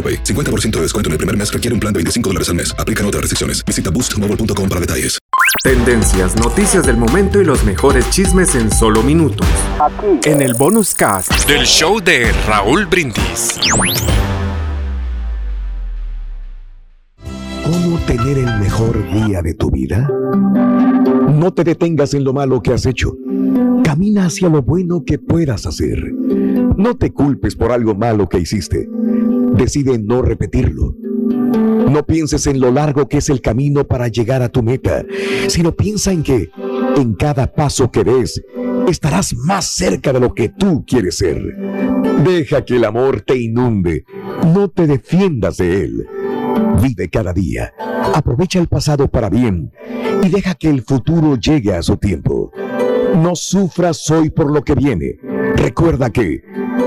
AroPay. 50% de descuento en el primer mes requiere un plan de 25 dólares al mes. Aplican otras restricciones. Visita boostmobile.com para detalles. Tendencias, noticias del momento y los mejores chismes en solo minutos. En el bonus cast del show de Raúl Brindis. ¿Cómo tener el mejor día de tu vida? No te detengas en lo malo que has hecho. Camina hacia lo bueno que puedas hacer. No te culpes por algo malo que hiciste. Decide no repetirlo. No pienses en lo largo que es el camino para llegar a tu meta, sino piensa en que en cada paso que des estarás más cerca de lo que tú quieres ser. Deja que el amor te inunde, no te defiendas de él. Vive cada día, aprovecha el pasado para bien y deja que el futuro llegue a su tiempo. No sufras hoy por lo que viene. Recuerda que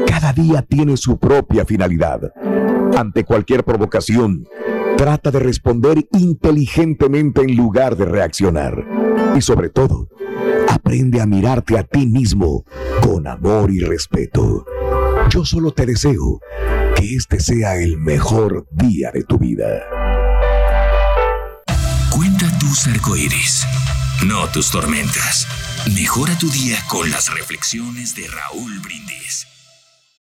cada día tiene su propia finalidad. Ante cualquier provocación, trata de responder inteligentemente en lugar de reaccionar. Y sobre todo, aprende a mirarte a ti mismo con amor y respeto. Yo solo te deseo que este sea el mejor día de tu vida. Cuenta tus arcoíris, no tus tormentas. Mejora tu día con las reflexiones de Raúl Brindis.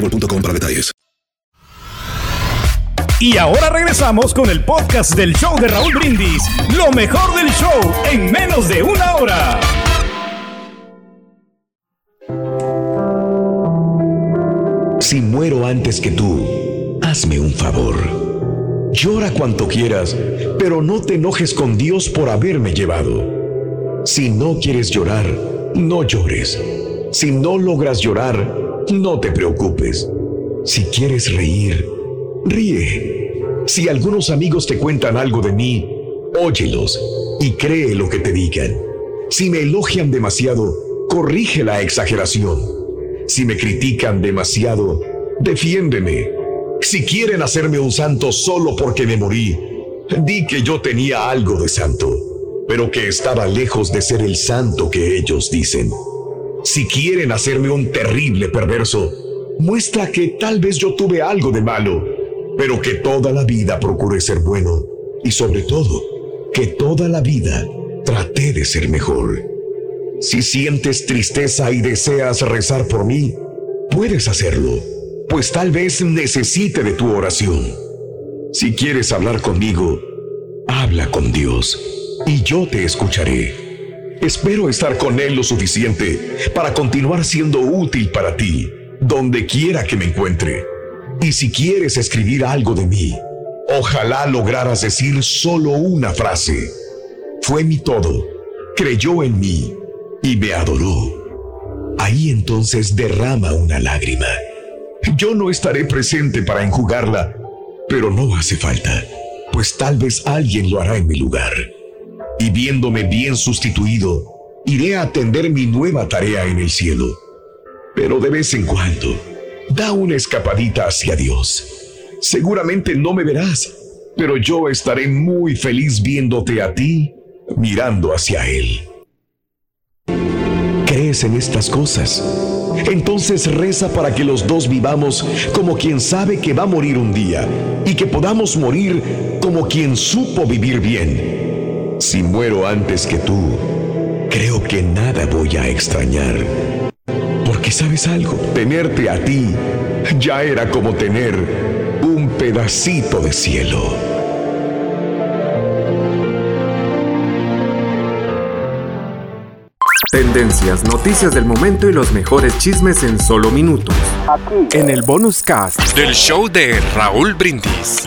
boostmobile.com para detalles. Y ahora regresamos con el podcast del show de Raúl Brindis. Lo mejor del show en menos de una hora. Si muero antes que tú, hazme un favor. Llora cuanto quieras, pero no te enojes con Dios por haberme llevado. Si no quieres llorar, no llores. Si no logras llorar, no te preocupes. Si quieres reír, ríe. Si algunos amigos te cuentan algo de mí, óyelos y cree lo que te digan. Si me elogian demasiado, corrige la exageración. Si me critican demasiado, defiéndeme. Si quieren hacerme un santo solo porque me morí, di que yo tenía algo de santo, pero que estaba lejos de ser el santo que ellos dicen. Si quieren hacerme un terrible perverso, muestra que tal vez yo tuve algo de malo, pero que toda la vida procuré ser bueno y sobre todo, que toda la vida traté de ser mejor. Si sientes tristeza y deseas rezar por mí, puedes hacerlo, pues tal vez necesite de tu oración. Si quieres hablar conmigo, habla con Dios y yo te escucharé. Espero estar con Él lo suficiente para continuar siendo útil para ti, donde quiera que me encuentre. Y si quieres escribir algo de mí, ojalá lograras decir solo una frase. Fue mi todo, creyó en mí y me adoró. Ahí entonces derrama una lágrima. Yo no estaré presente para enjugarla, pero no hace falta, pues tal vez alguien lo hará en mi lugar y viéndome bien sustituido, iré a atender mi nueva tarea en el cielo. Pero de vez en cuando, da una escapadita hacia Dios. Seguramente no me verás, pero yo estaré muy feliz viéndote a ti mirando hacia Él. ¿Crees en estas cosas? Entonces reza para que los dos vivamos como quien sabe que va a morir un día y que podamos morir como quien supo vivir bien. Si muero antes que tú, creo que nada voy a extrañar. Porque sabes algo, tenerte a ti ya era como tener un pedacito de cielo. Tendencias, noticias del momento y los mejores chismes en solo minutos. Aquí. En el bonus cast del show de Raúl Brindis.